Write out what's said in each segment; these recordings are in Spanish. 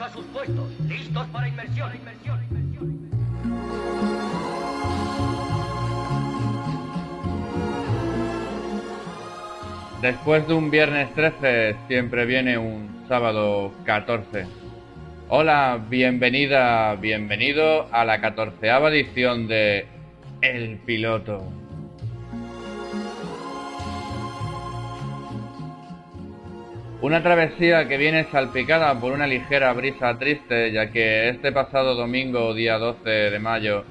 A sus puestos, listos para inmersión. inmersión, inmersión. Después de un viernes 13 siempre viene un sábado 14. Hola, bienvenida, bienvenido a la catorceava edición de El Piloto. Una travesía que viene salpicada por una ligera brisa triste, ya que este pasado domingo, día 12 de mayo,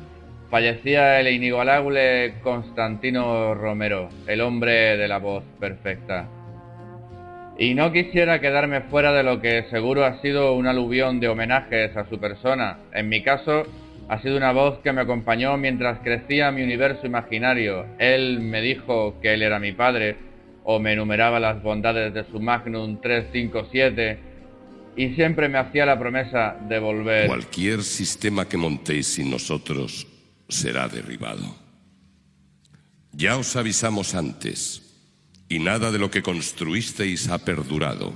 fallecía el inigualable Constantino Romero, el hombre de la voz perfecta. Y no quisiera quedarme fuera de lo que seguro ha sido un aluvión de homenajes a su persona. En mi caso, ha sido una voz que me acompañó mientras crecía mi universo imaginario. Él me dijo que él era mi padre, o me enumeraba las bondades de su Magnum 357, y siempre me hacía la promesa de volver. Cualquier sistema que montéis sin nosotros será derribado. Ya os avisamos antes, y nada de lo que construisteis ha perdurado.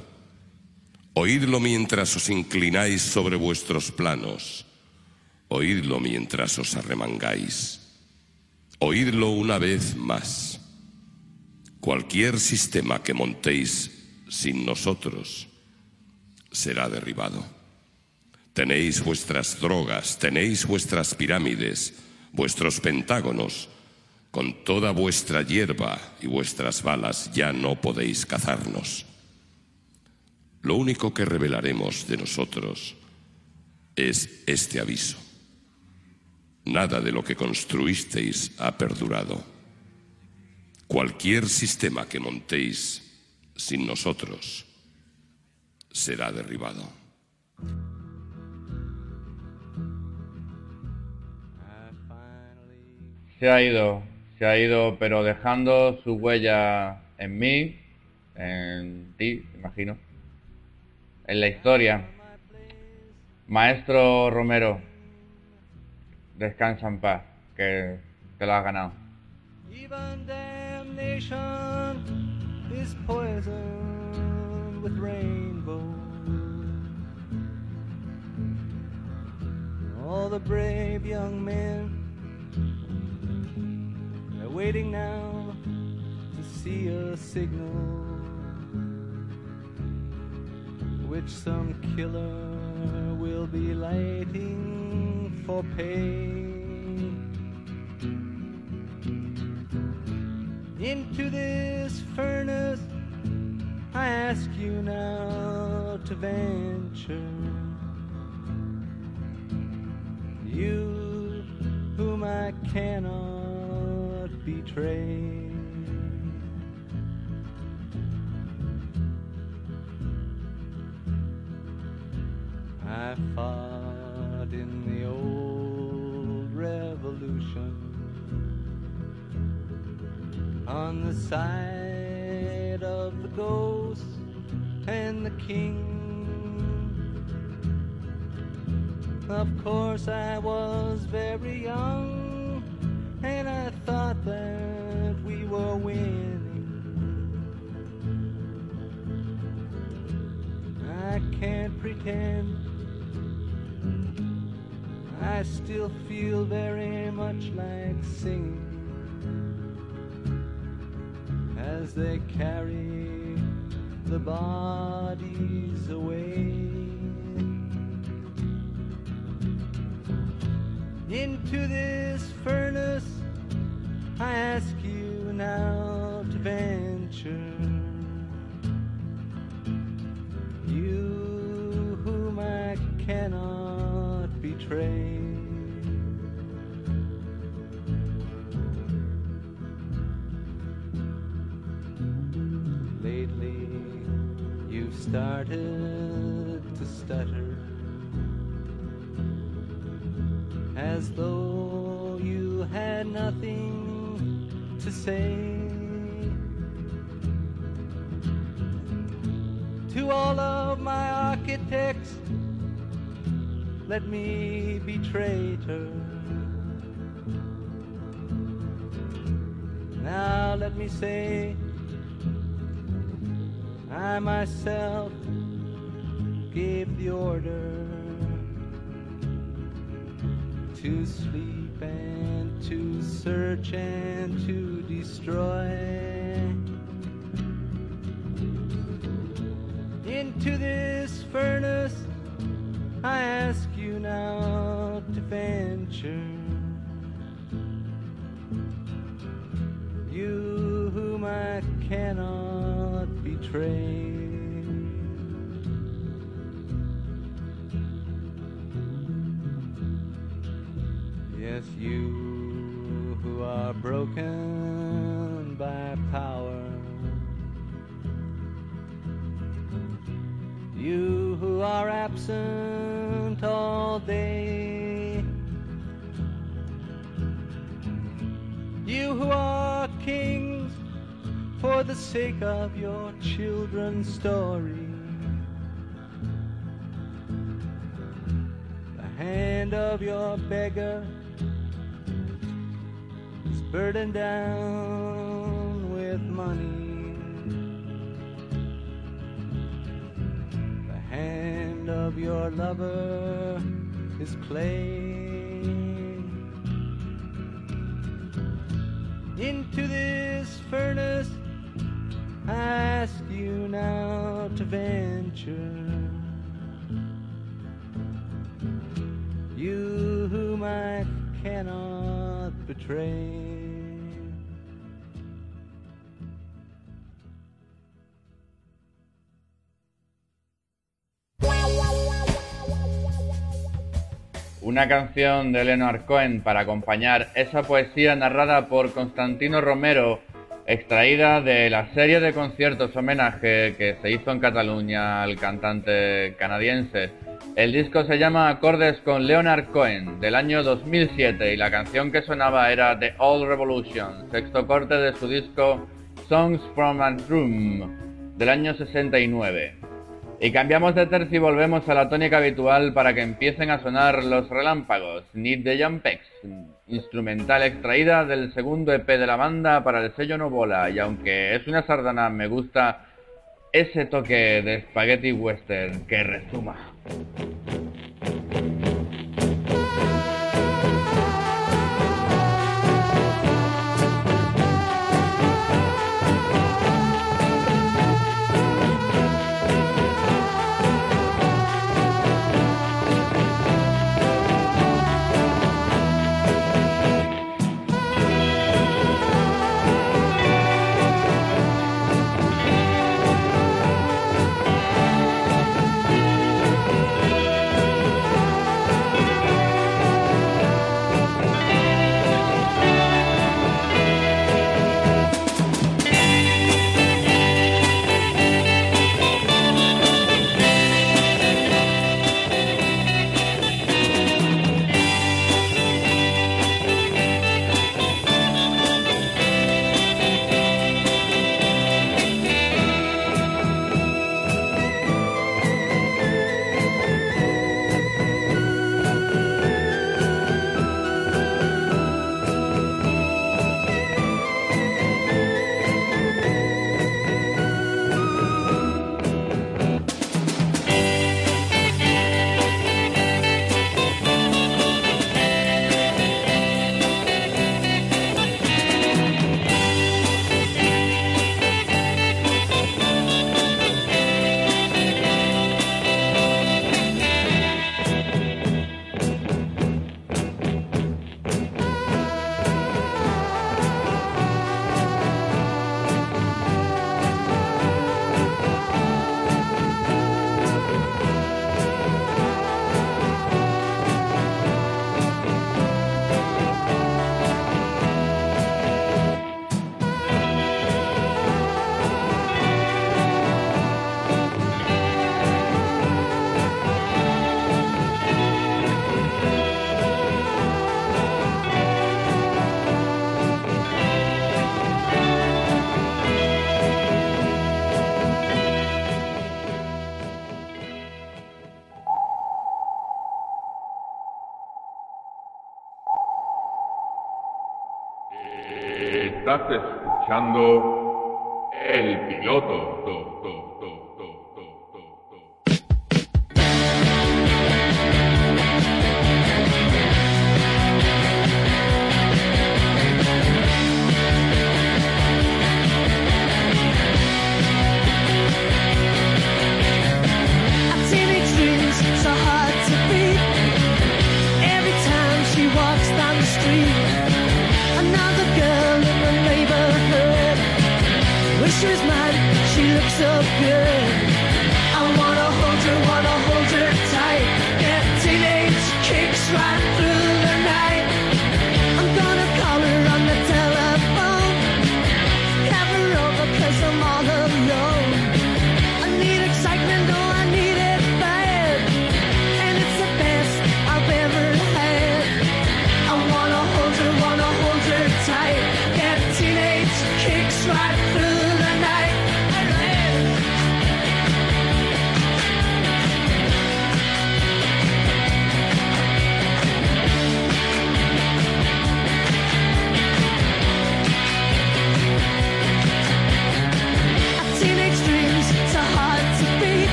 Oídlo mientras os inclináis sobre vuestros planos. Oídlo mientras os arremangáis. Oídlo una vez más. Cualquier sistema que montéis sin nosotros será derribado. Tenéis vuestras drogas, tenéis vuestras pirámides, vuestros pentágonos, con toda vuestra hierba y vuestras balas ya no podéis cazarnos. Lo único que revelaremos de nosotros es este aviso. Nada de lo que construisteis ha perdurado. Cualquier sistema que montéis sin nosotros será derribado. Se ha ido, se ha ido, pero dejando su huella en mí, en ti, imagino, en la historia. Maestro Romero, descansa en paz, que te lo has ganado. Is poisoned with rainbows. All the brave young men are waiting now to see a signal which some killer will be lighting for pay. Into this furnace I ask you now to venture. You whom I cannot betray. I fought in the old revolution on the side of the ghost and the king. Of course, I was very young, and I thought that we were winning. I can't pretend. I still feel very much like singing as they carry the bodies away into this furnace. I ask you now to venture. You whom I cannot betray. Started to stutter as though you had nothing to say. To all of my architects, let me be traitor. Now let me say, I myself gave the order to sleep and to search and to destroy. Into this furnace, I ask you now to venture. Yes, you who are broken by power. You who are absent all day. For the sake of your children's story. The hand of your beggar is burdened down with money. The hand of your lover is clay. Into this furnace, ask you now to venture. You whom I cannot betray. Una canción de Leonard Cohen para acompañar esa poesía narrada por Constantino Romero, extraída de la serie de conciertos homenaje que se hizo en Cataluña al cantante canadiense. El disco se llama Acordes con Leonard Cohen del año 2007 y la canción que sonaba era The Old Revolution, sexto corte de su disco Songs from a Room del año 69. Y cambiamos de tercio y volvemos a la tónica habitual para que empiecen a sonar los relámpagos, Need the Jumpex, instrumental extraída del segundo EP de la banda para el sello Novola, y aunque es una sardana, me gusta ese toque de spaghetti western que rezuma. Estás escuchando el piloto.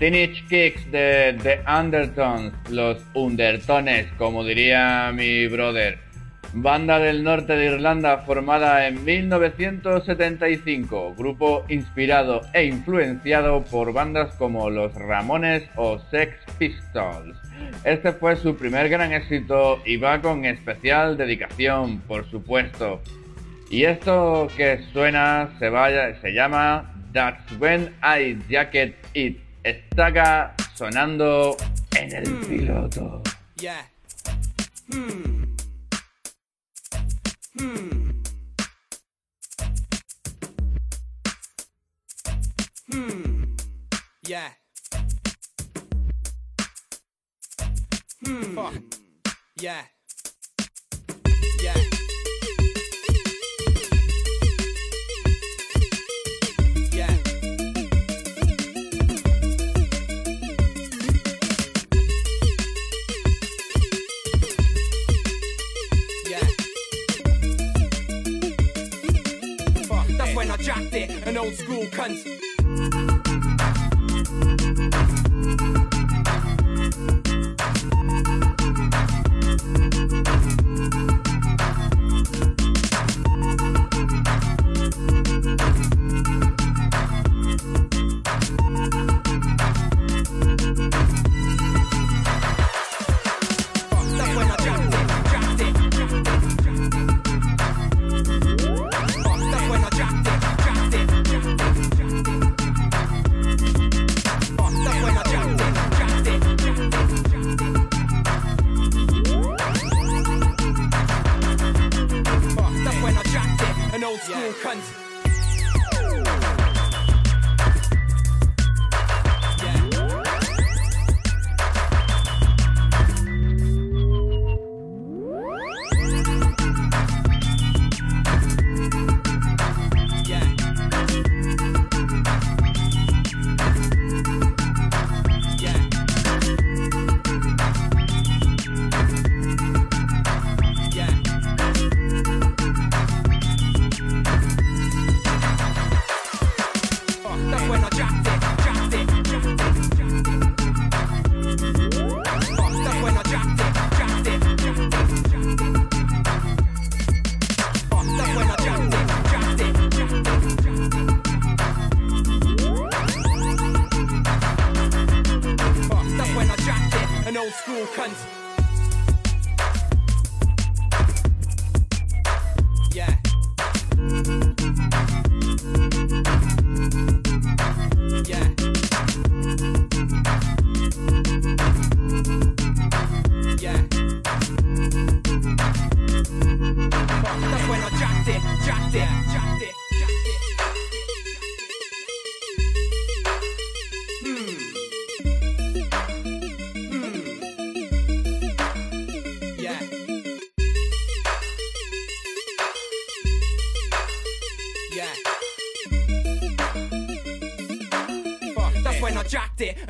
Teenage Kicks de The Undertones, los Undertones, como diría mi brother. Banda del norte de Irlanda formada en 1975, grupo inspirado e influenciado por bandas como Los Ramones o Sex Pistols. Este fue su primer gran éxito y va con especial dedicación, por supuesto. Y esto que suena se, se llama That's When I Jacket It está acá sonando en el piloto. Yeah. Mm. Mm. Yeah. Yeah. Yeah. it, an old school cunt.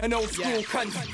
an old school country. cunt.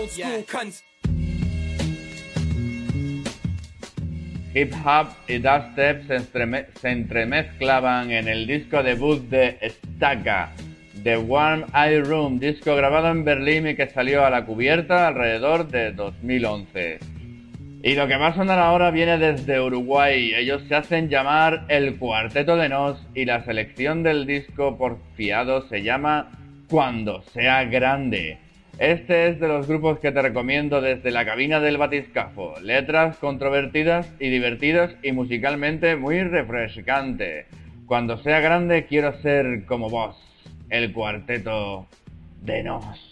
Old school cunt. Hip hop y dubstep se, entreme- se entremezclaban en el disco debut de Staka, The Warm Eye Room, disco grabado en Berlín y que salió a la cubierta alrededor de 2011. Y lo que va a sonar ahora viene desde Uruguay. Ellos se hacen llamar el Cuarteto de Nos y la selección del disco porfiado se llama Cuando sea grande. Este es de los grupos que te recomiendo desde la cabina del batiscafo. Letras controvertidas y divertidas y musicalmente muy refrescante. Cuando sea grande quiero ser como vos, el Cuarteto de Nos.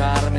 Quiero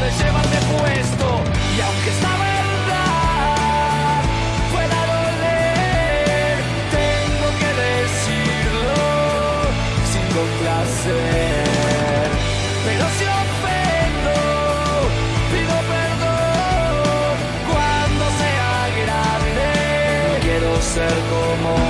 de puesto. Y aunque esta verdad pueda doler, tengo que decirlo sin complacer. Pero si ofendo, pido perdón cuando sea grande. Quiero ser como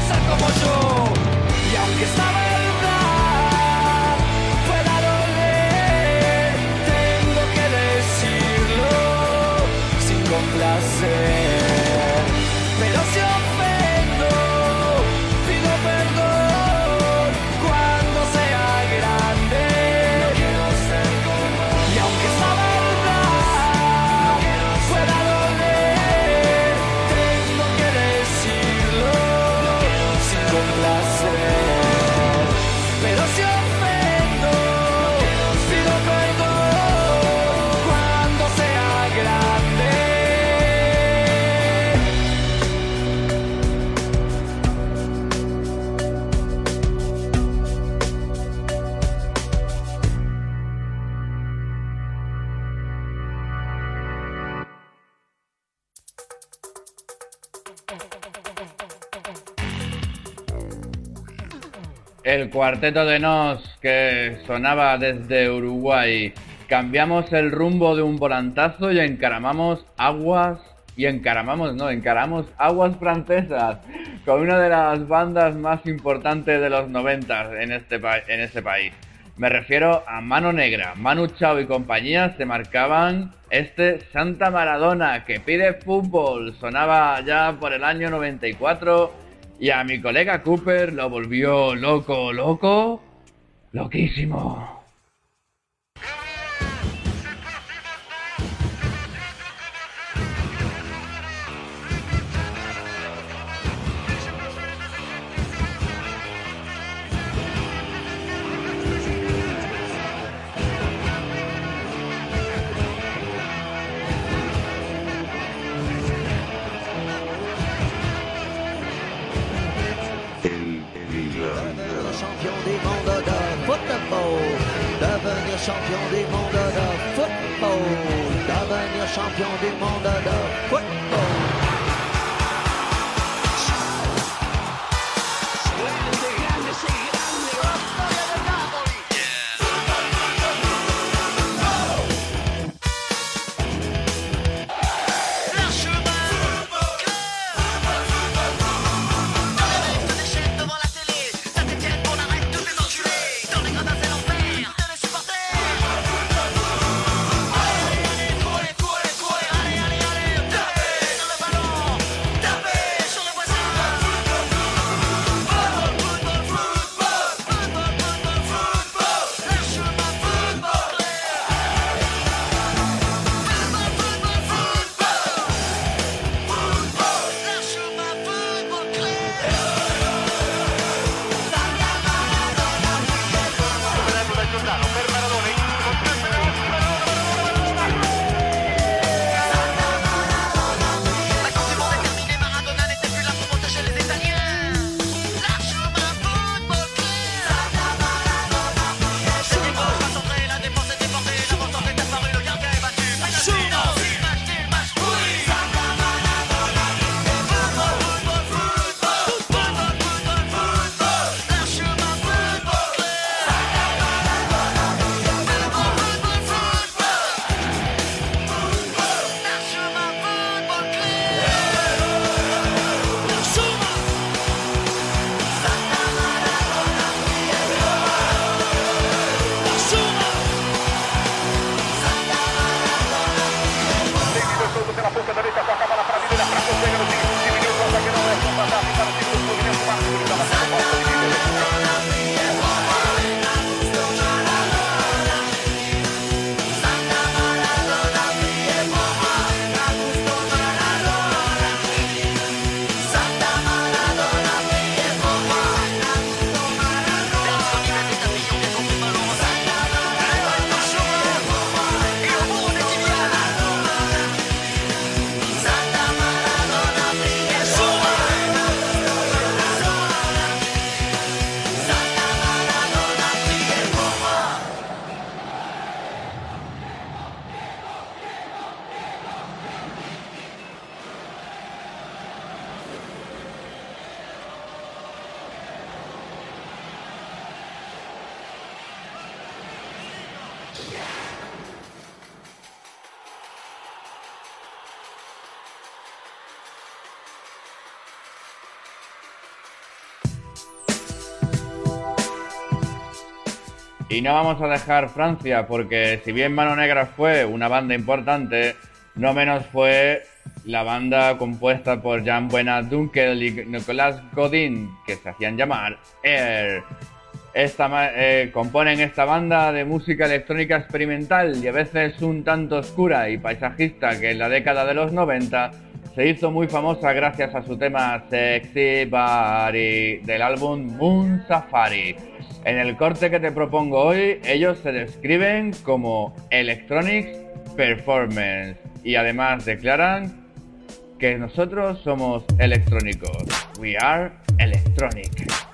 ser como yo. Y aunque esta verdad pueda doler, tengo que decirlo sin complacer. Cuarteto de Nos que sonaba desde Uruguay. Cambiamos el rumbo de un volantazo y encaramamos aguas y encaramamos, no, encaramos aguas francesas con una de las bandas más importantes de los 90 en este, en este país. Me refiero a Mano Negra. Manu Chao y compañía se marcaban este Santa Maradona que pide fútbol. Sonaba ya por el año 94 y a mi colega Cooper lo volvió loco, loco, loquísimo. Champion des mondes Y no vamos a dejar Francia porque si bien Mano Negra fue una banda importante, no menos fue la banda compuesta por Jan Buenadunkel y Nicolas Godin, que se hacían llamar Air. Eh, componen esta banda de música electrónica experimental y a veces un tanto oscura y paisajista que en la década de los 90 se hizo muy famosa gracias a su tema Sexy Body del álbum Moon Safari. En el corte que te propongo hoy, ellos se describen como Electronics Performance y además declaran que nosotros somos electrónicos. We are electronic.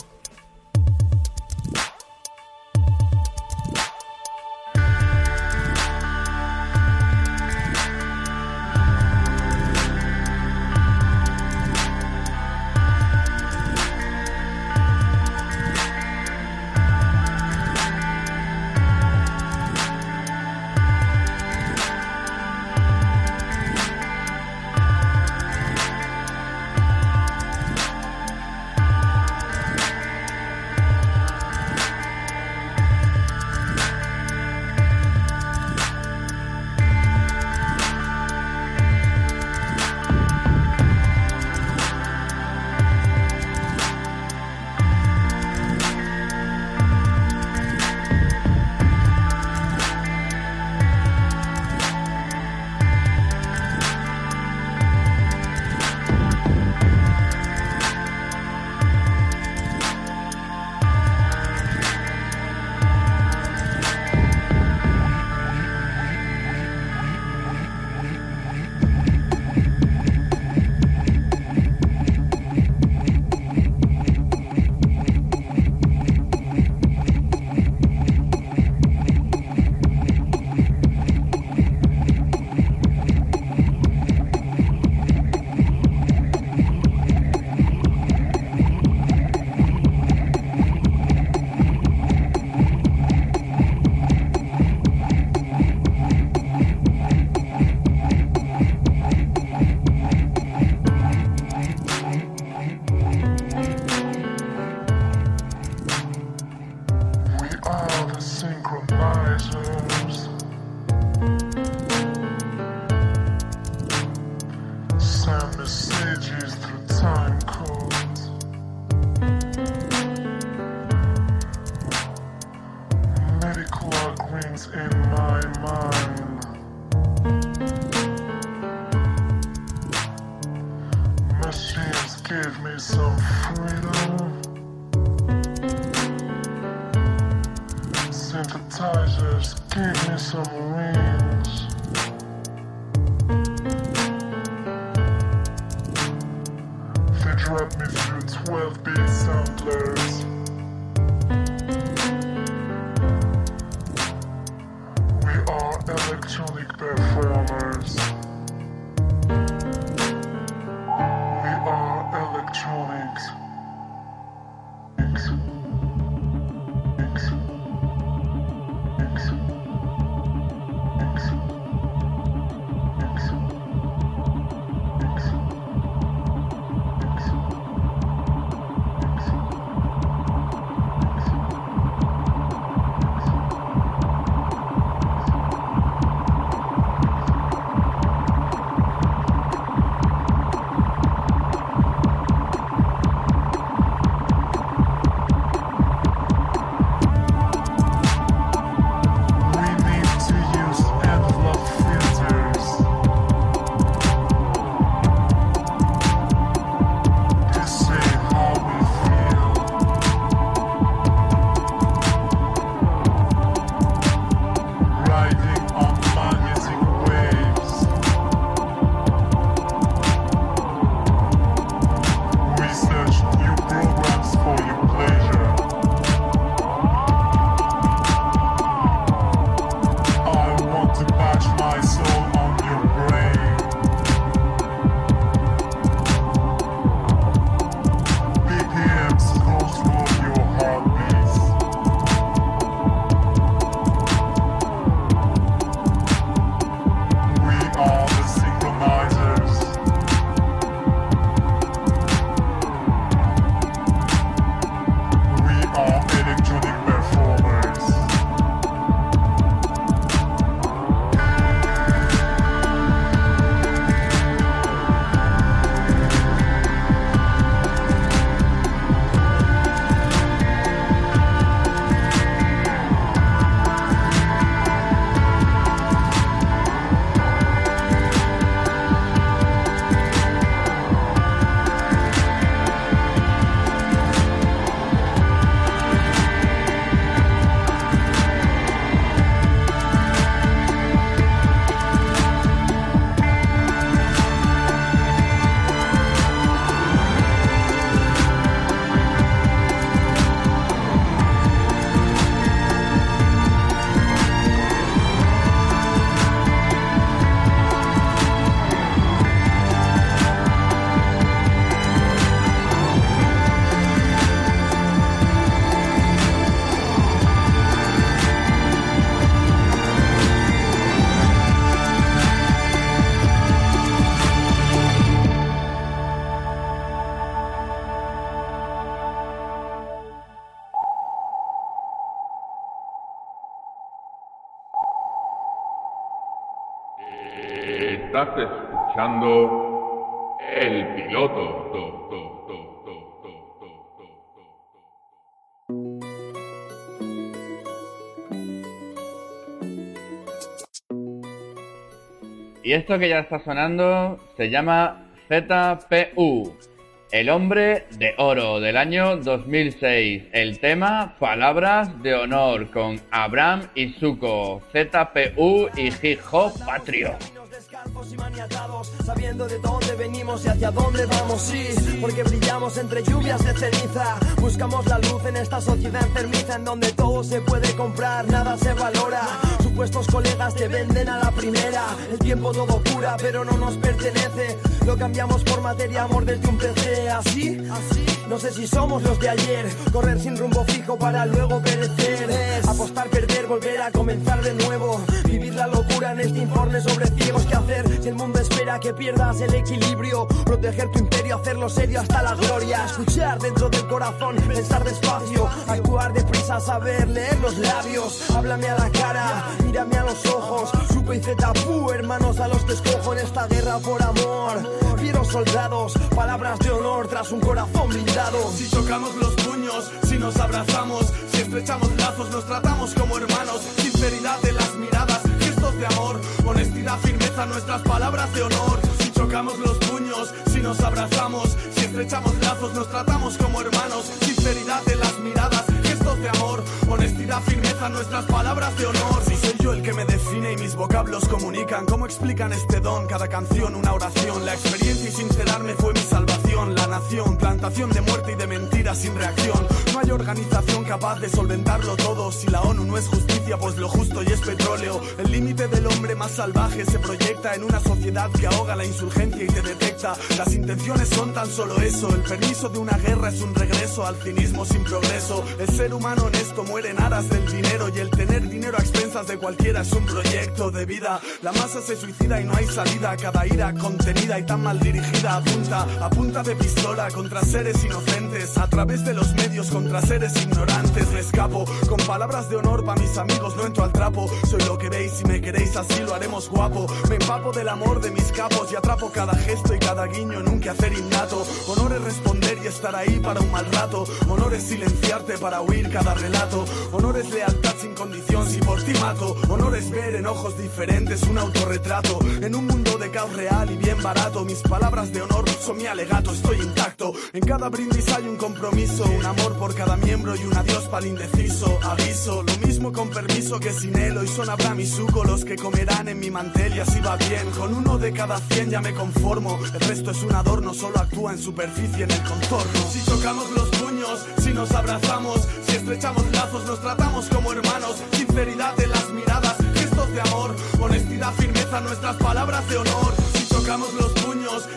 Y esto que ya está sonando se llama ZPU, El hombre de oro del año 2006. El tema Palabras de honor con Abraham Isuko, ZPU y Hip Hop descalzos y maniatados, sabiendo de dónde venimos y hacia dónde vamos, sí, porque brillamos entre lluvias de ceniza, buscamos la luz en esta sociedad enfermiza en donde todo se puede comprar, nada se valora, supuestos colegas te venden a la primera, el tiempo todo cura, pero no nos pertenece, lo cambiamos por materia, amor desde un PC, así, así, no sé si somos los de ayer, correr sin rumbo fijo para luego perecer, apostar, perder, volver a comenzar de nuevo, la locura en este informe sobre ciegos que hacer si el mundo espera que pierdas el equilibrio, proteger tu imperio, hacerlo serio hasta la gloria, escuchar dentro del corazón, pensar despacio, actuar deprisa saber leer los labios. Háblame a la cara, mírame a los ojos. Suco y Zetapú, hermanos a los que escojo en esta guerra por amor. Quiero soldados, palabras de honor tras un corazón blindado. Si chocamos los puños, si nos abrazamos, si estrechamos lazos, nos tratamos como hermanos. Sinceridad de las miradas, honestidad, firmeza, nuestras palabras de honor. Si chocamos los puños, si nos abrazamos, si estrechamos lazos, nos tratamos como hermanos. Sinceridad de las miradas, gestos de amor, honestidad, firmeza, nuestras palabras de honor. Si soy yo el que me define y mis vocablos comunican, ¿cómo explican este don? Cada canción, una oración, la experiencia y sincerarme fue mi salvación. La nación, plantación de muerte y de mentiras sin reacción. No hay organización capaz de solventarlo todo. Si la ONU no es justicia, pues lo justo y es petróleo. El límite del hombre más salvaje se proyecta en una sociedad que ahoga la insurgencia y te detecta. Las intenciones son tan solo eso. El permiso de una guerra es un regreso al cinismo sin progreso. El ser humano honesto muere en aras del dinero y el tener dinero a expensas de cualquiera es un proyecto de vida. La masa se suicida y no hay salida. Cada ira contenida y tan mal dirigida apunta a punta de pistola contra seres inocentes. A través de los medios contra seres ignorantes. Me escapo con palabras de honor para mis amigos. No entro al trapo. Soy lo que veis y me queréis así lo haremos guapo. Me empapo del amor de mis capos y atrapo cada gesto y cada guiño en un quehacer innato. Honor es responder y estar ahí para un mal rato. Honor es silenciarte para oír cada relato. Honor es lealtad sin condición si por ti mato. Honor es ver en ojos diferentes un autorretrato. En un mundo de caos real y bien barato. Mis palabras de honor son mi alegato, estoy intacto. En cada brindis hay un compromiso, un amor por cada miembro y un adiós para indeciso. Aviso, lo mismo con permiso que sin él. Hoy son Abraham y Suco los que comerán en mi mantel y así va bien. Con uno de cada cien ya me conformo. El resto es un adorno, solo actúa en superficie en el contorno. Si chocamos los puños, si nos abrazamos, si estrechamos lazos, nos tratamos como hermanos. Sinceridad de las miradas, gestos de amor, honestidad, firmeza, nuestras palabras de honor. Si chocamos los puños,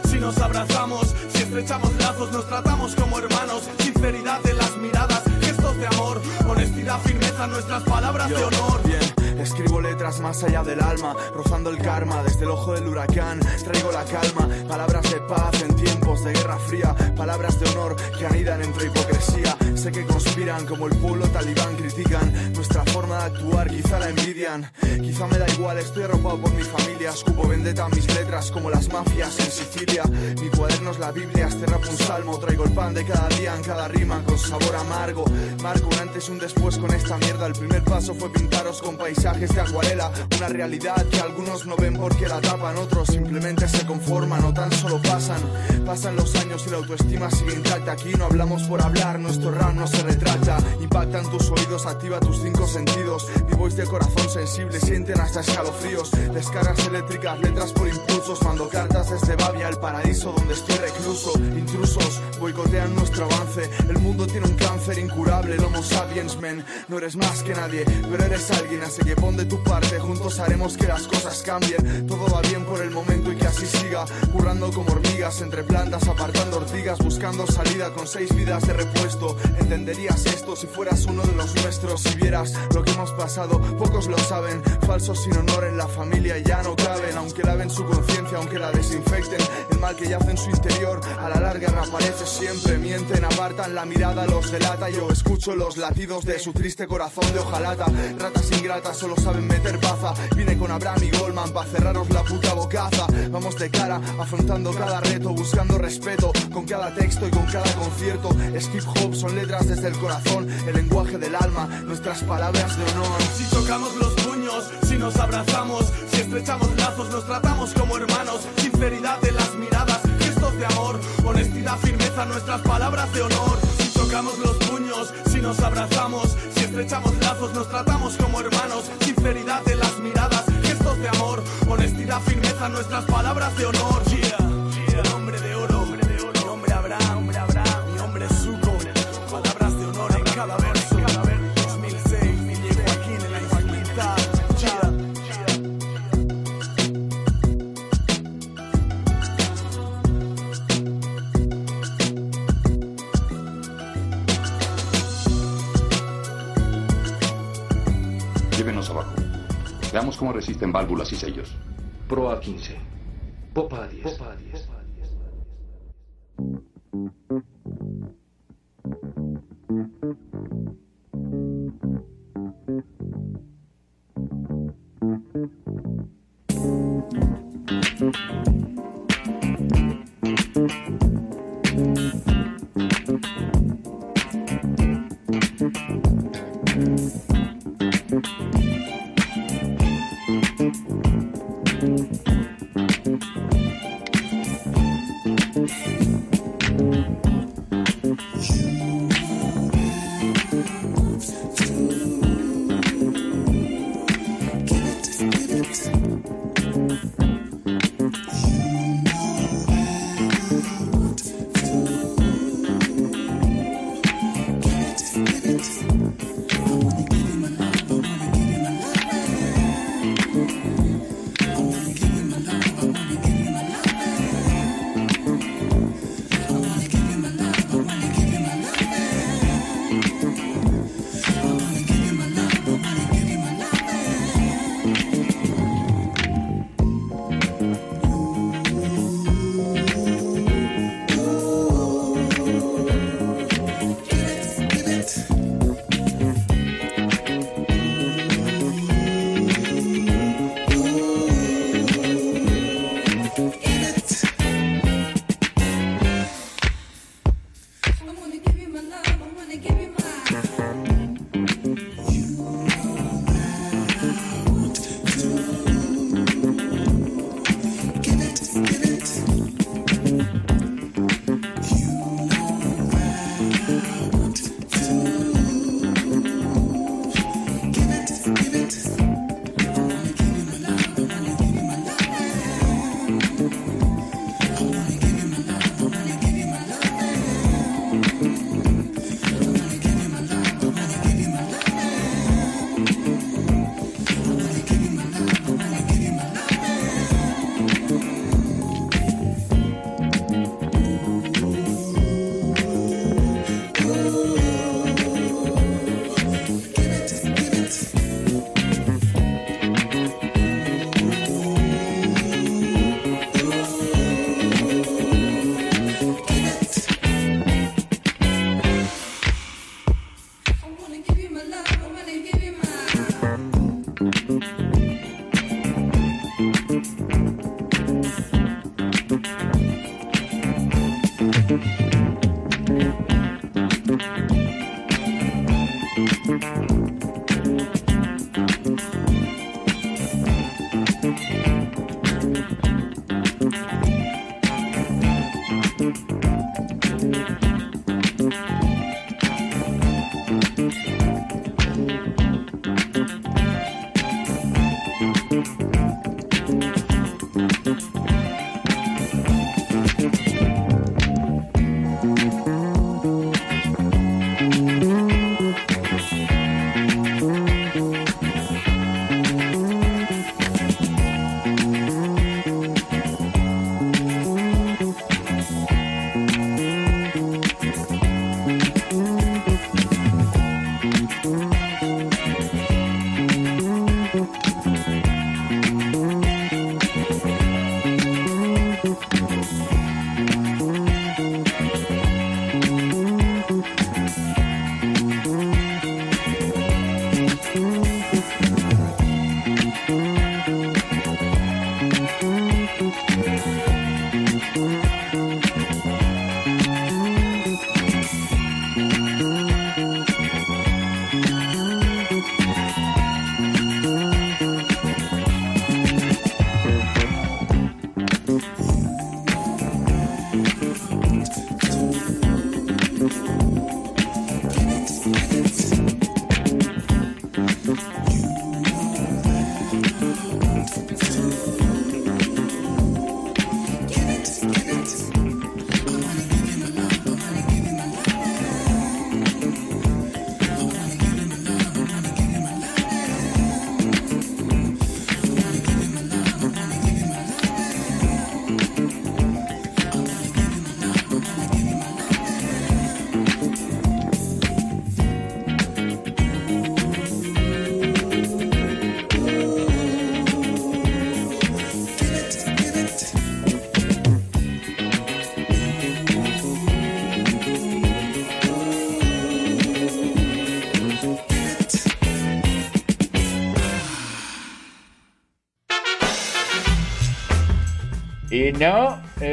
si nos abrazamos, si estrechamos lazos, nos tratamos como hermanos. Sinceridad de las miradas, gestos de amor, honestidad, firmeza, nuestras palabras de honor. Escribo letras más allá del alma, rozando el karma desde el ojo del huracán. Traigo la calma, palabras de paz en tiempos de guerra fría, palabras de honor que anidan entre hipocresía. Sé que conspiran como el pueblo talibán, critican nuestra forma de actuar, quizá la envidian. Quizá me da igual, estoy arropado por mi familia, escupo vendetta mis letras como las mafias en Sicilia. Mi cuaderno es la Biblia, este rap un salmo, traigo el pan de cada día en cada rima con sabor amargo. Marco un antes y un después con esta mierda. El primer paso fue pintaros con paisajes de acuarela, una realidad que algunos no ven porque la tapan, otros simplemente se conforman o tan solo pasan. Pasan los años y la autoestima sigue intacta. Aquí no hablamos por hablar, nuestro rap no se retrata. Impactan tus oídos, activa tus cinco sentidos. Mi voz de corazón sensible sienten hasta escalofríos. Descargas eléctricas, letras por impulsos. Mando cartas desde Babia, el paraíso donde estoy recluso. Intrusos boicotean nuestro avance. El mundo tiene un cáncer incurable, el Homo sapiens, men. No eres más que nadie, pero eres alguien, así que pon de tu parte. Juntos haremos que las cosas cambien. Todo va bien por el momento y que así siga. Currando como hormigas entre plantas, apartando ortigas, buscando salida con seis vidas de repuesto. Entenderías esto si fueras uno de los nuestros. Si vieras lo que hemos pasado, pocos lo saben. Falsos sin honor en la familia ya no caben. Aunque laven su conciencia, aunque la desinfecten. El mal que yace en su interior, a la larga reaparece siempre. Mienten, apartan la mirada, los delata. Yo escucho los latidos de su triste corazón de hojalata. Ratas ingratas solo saben meter baza. Vine con Abraham y Goldman para cerraros la puta bocaza. Vamos de cara, afrontando cada reto, buscando respeto. Con cada texto y con cada concierto. Skip hop son letras desde el corazón, el lenguaje del alma, nuestras palabras de honor. Si chocamos los puños, si nos abrazamos, si estrechamos lazos, nos tratamos como hermanos. Sinceridad de las miradas, gestos de amor, honestidad, firmeza, nuestras palabras de honor. Chocamos los puños, si nos abrazamos, si estrechamos lazos, nos tratamos como hermanos. Sinceridad de las miradas, gestos de amor, honestidad, firmeza, nuestras palabras de honor. Veamos cómo resisten válvulas y sellos. Proa a 15. Popa a 10. Popa 10.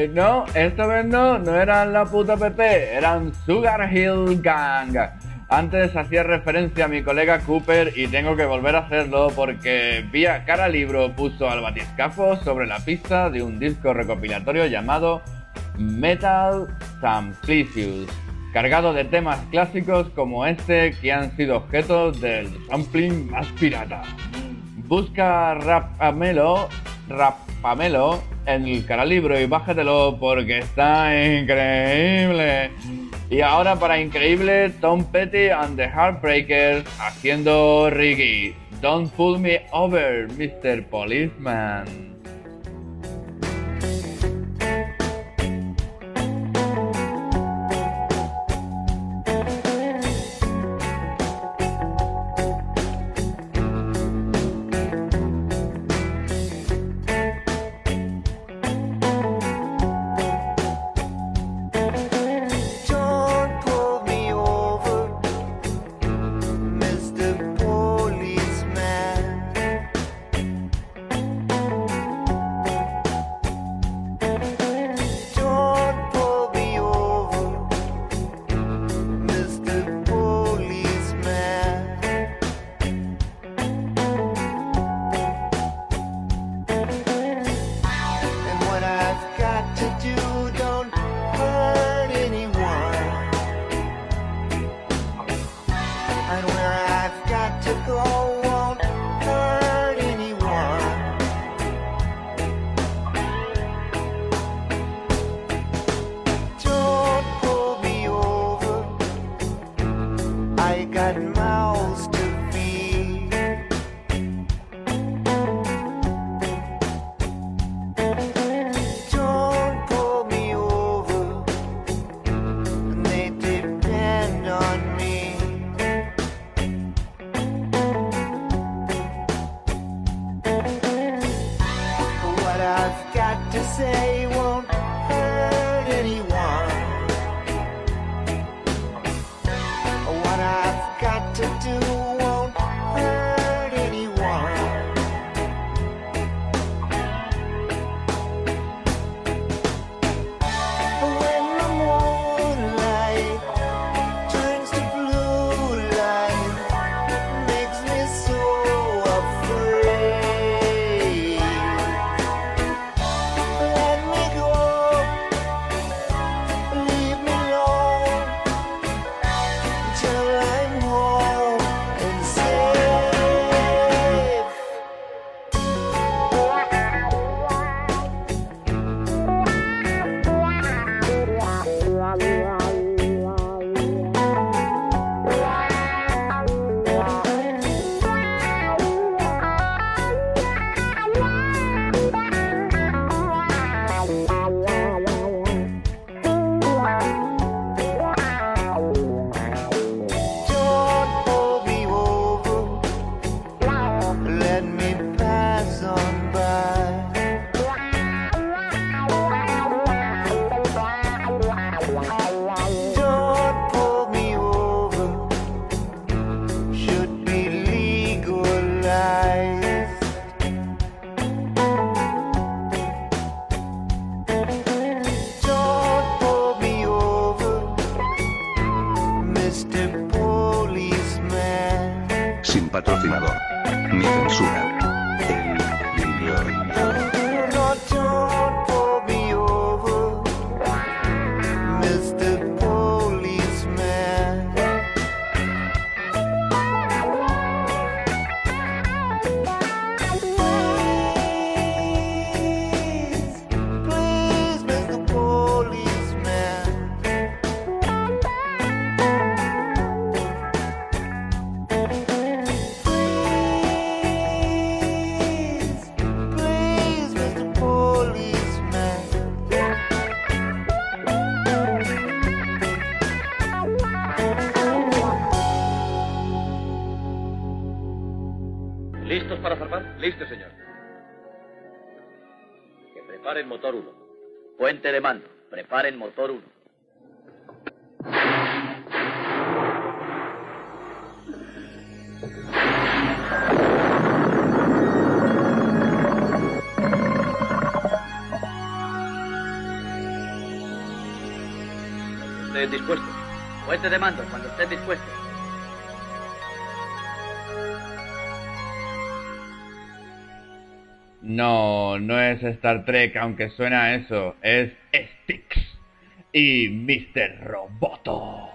Eh, no, esta vez no, no eran la puta PP, eran Sugar Hill Gang. Antes hacía referencia a mi colega Cooper y tengo que volver a hacerlo porque vía cara libro puso al batiscafo sobre la pista de un disco recopilatorio llamado Metal Samplicious, cargado de temas clásicos como este que han sido objeto del sampling más pirata. Busca Rapamelo, Rapamelo en el caralibro y bájatelo porque está increíble. Y ahora para increíble, Tom Petty and the Heartbreakers haciendo Riggy. Don't pull me over, Mr. Policeman. Preparen motor 1. Puente de mando. Preparen motor 1. Estén dispuestos. Puente de mando, cuando estén dispuestos. No, no es Star Trek, aunque suena eso. Es Styx y Mr. Roboto.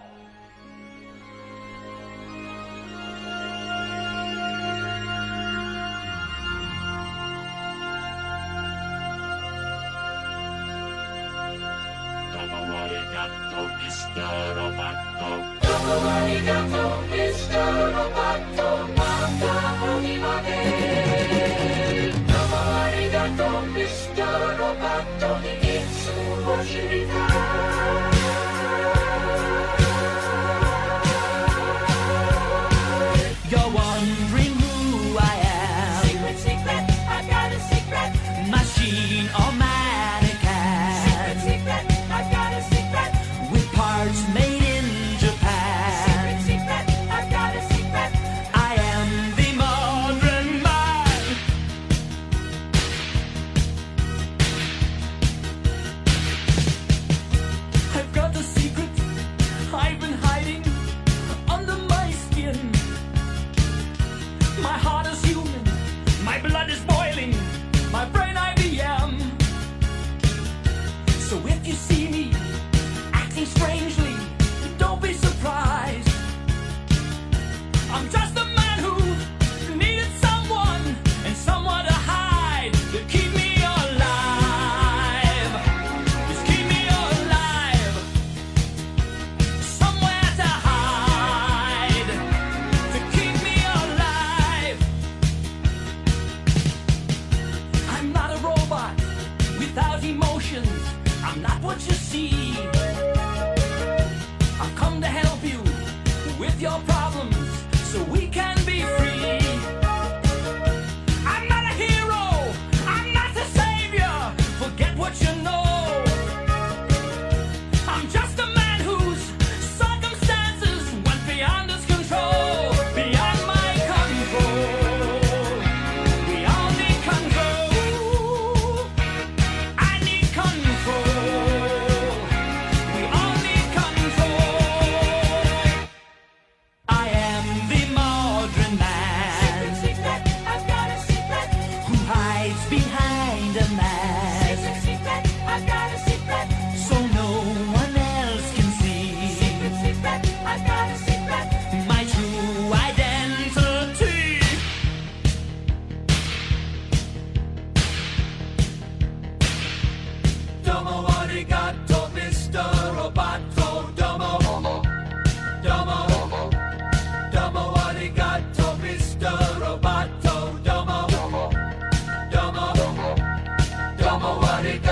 America.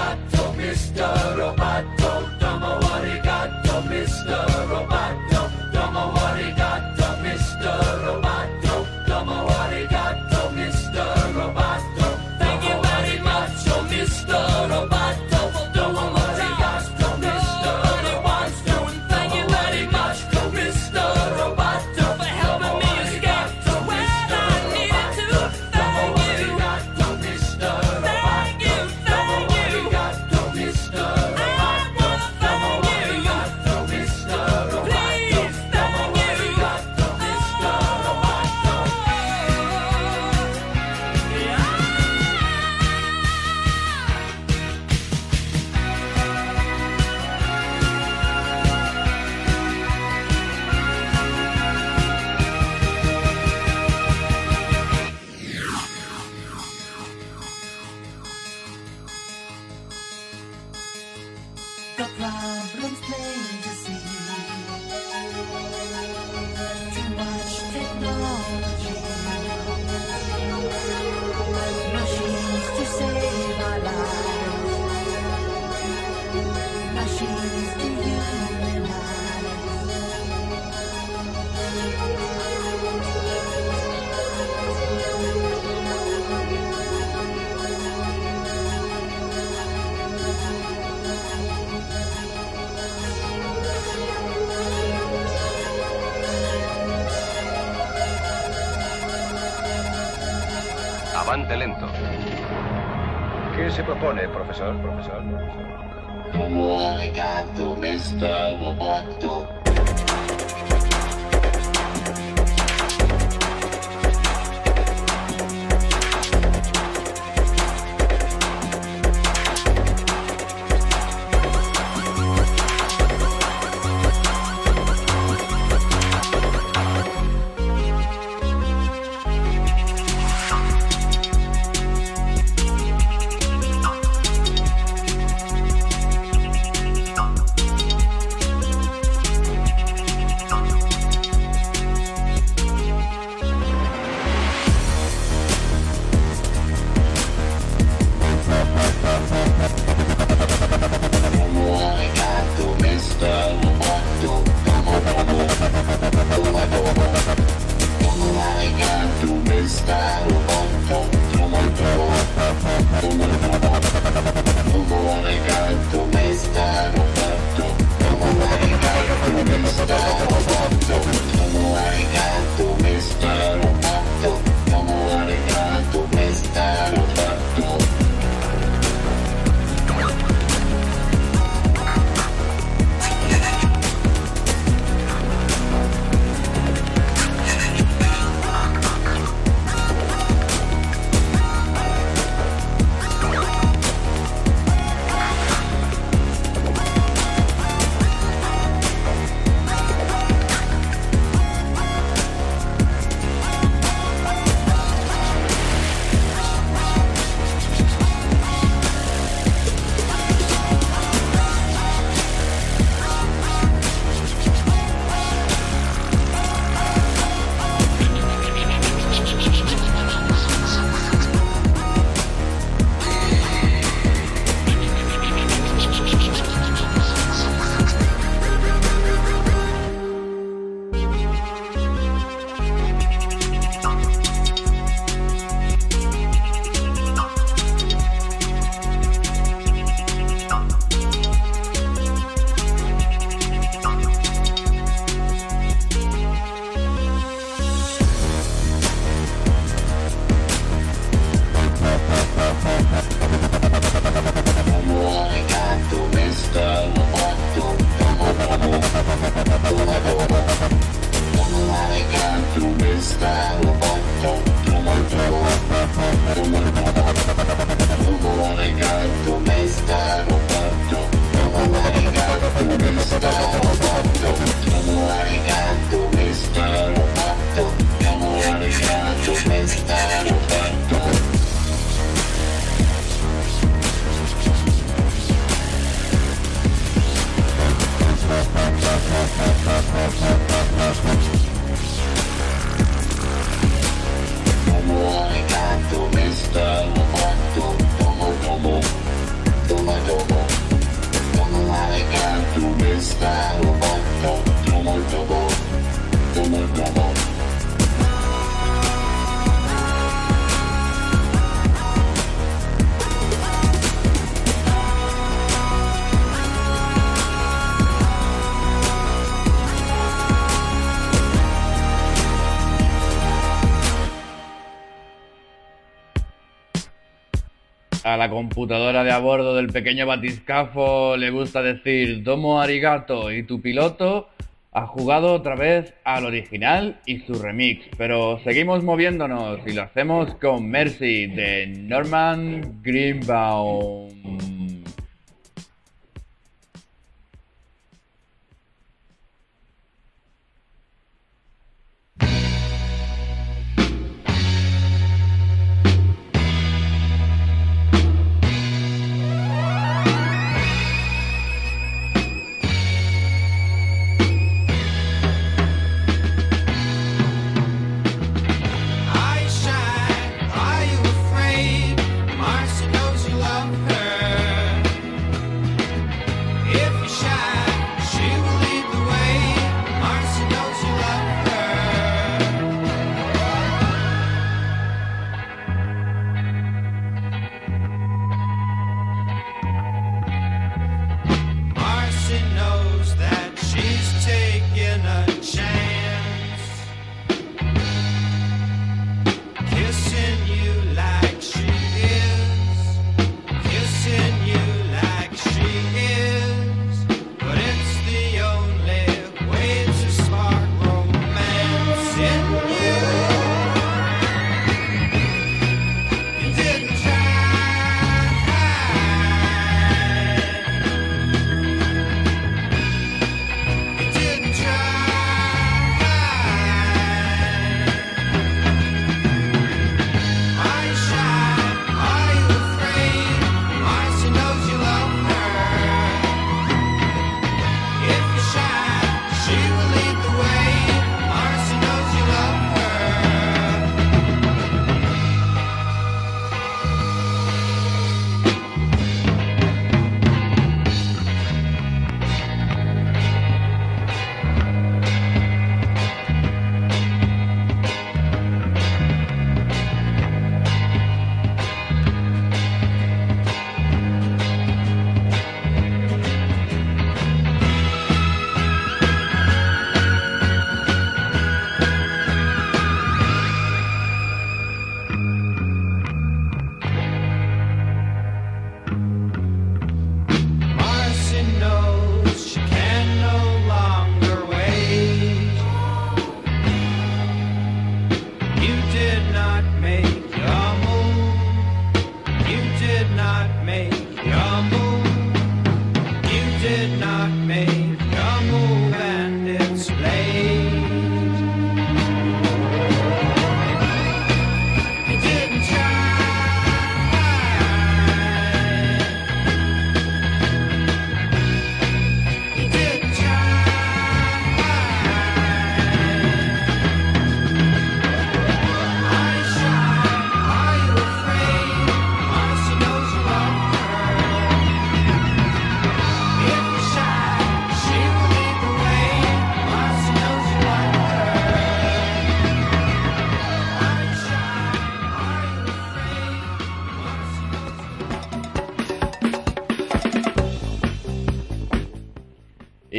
A la computadora de a bordo del pequeño batiscafo le gusta decir Domo arigato y tu piloto ha jugado otra vez al original y su remix, pero seguimos moviéndonos y lo hacemos con Mercy de Norman Greenbaum.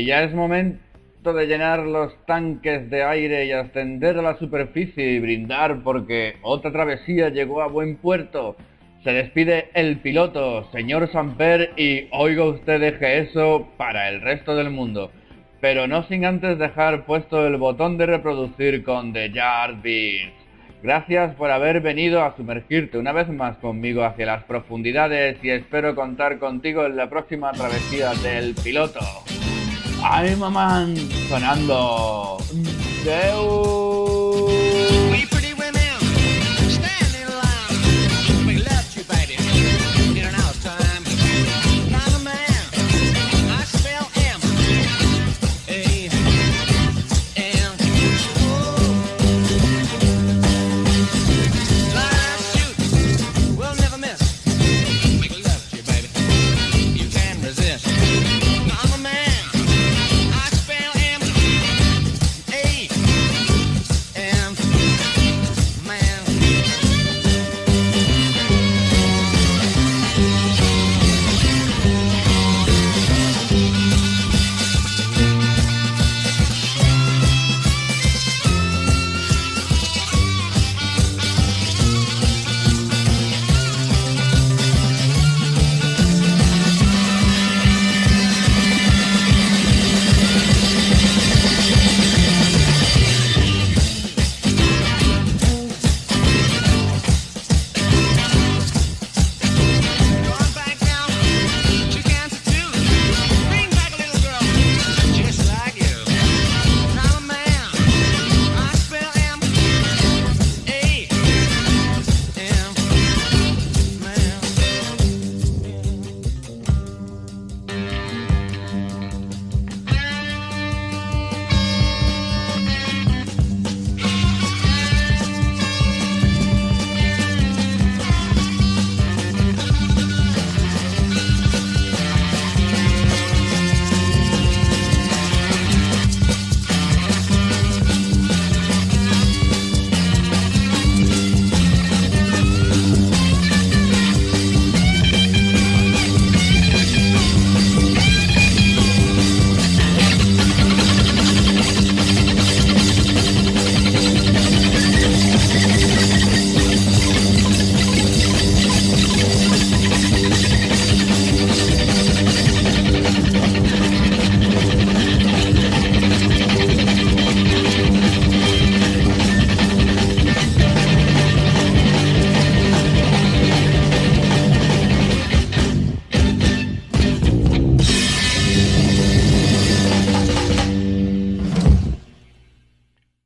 Ya es momento de llenar los tanques de aire y ascender a la superficie y brindar porque otra travesía llegó a buen puerto. Se despide el piloto, señor Samper, y oiga usted deje eso para el resto del mundo. Pero no sin antes dejar puesto el botón de reproducir con The Yardbirds. Gracias por haber venido a sumergirte una vez más conmigo hacia las profundidades y espero contar contigo en la próxima travesía del piloto. ¡Ay, mamá! Sonando. ¡Deu!